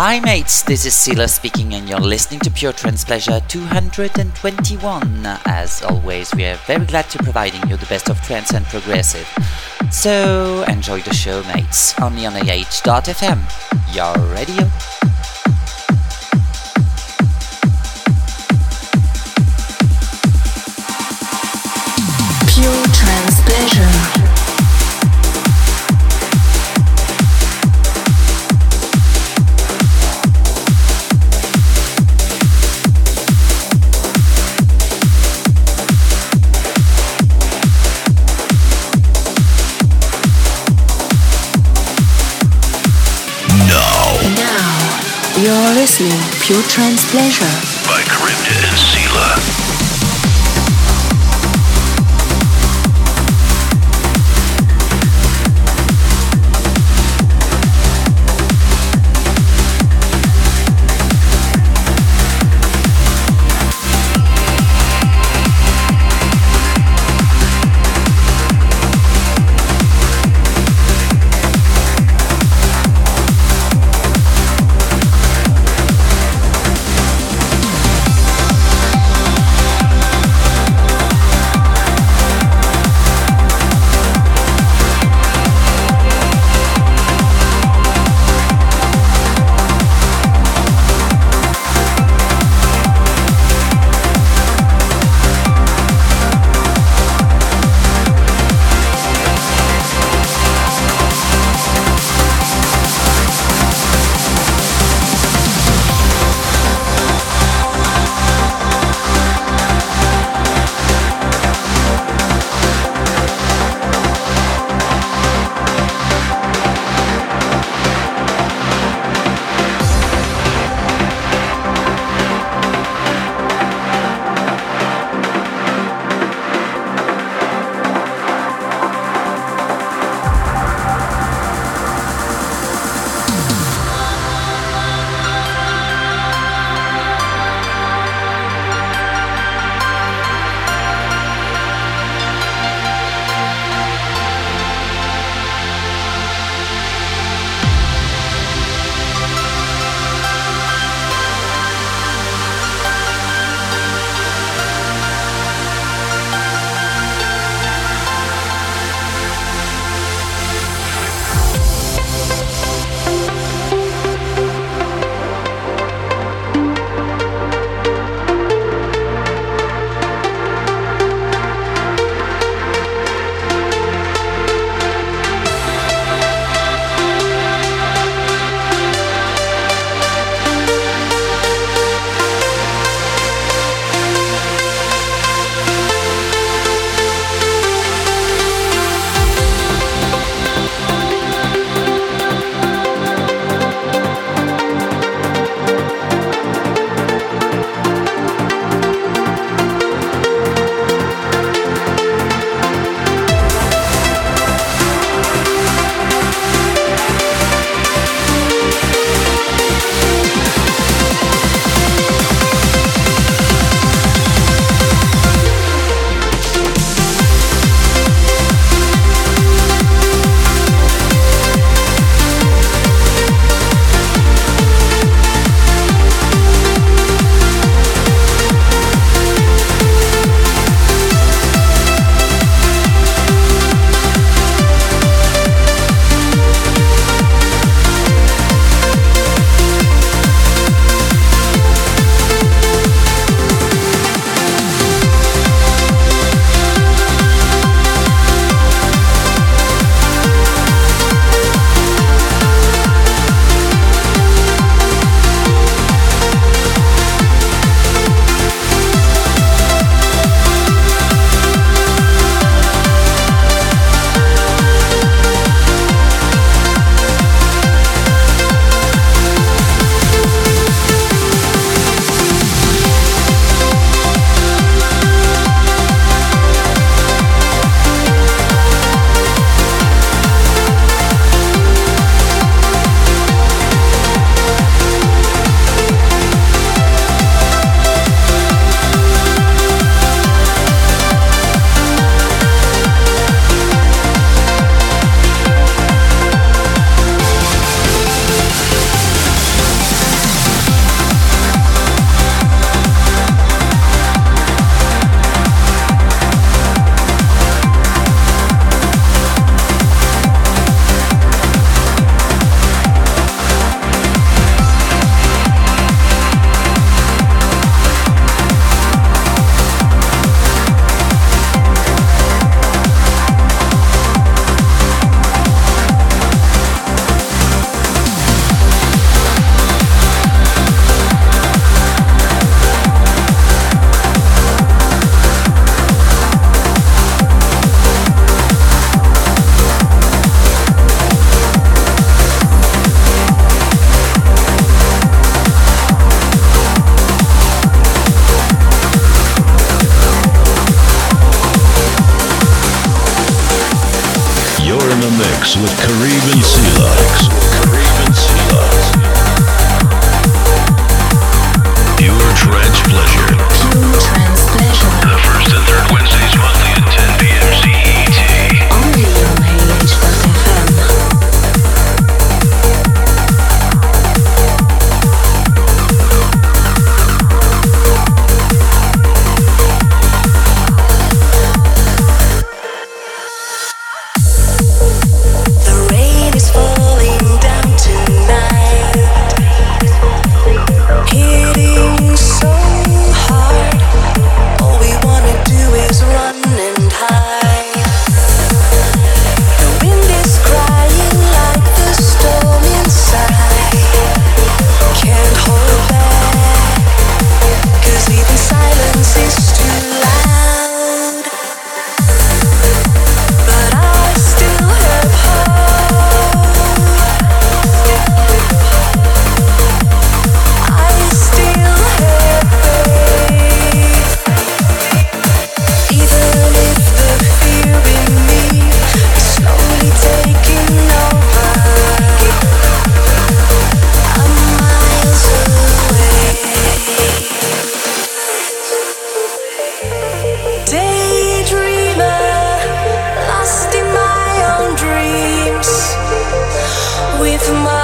Hi mates, this is Sila speaking and you're listening to Pure Trance Pleasure 221. As always, we are very glad to providing you the best of trance and progressive. So enjoy the show mates, on AH.fm, your radio. Pure Trance Pleasure for my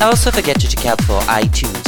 also forget to check out for iTunes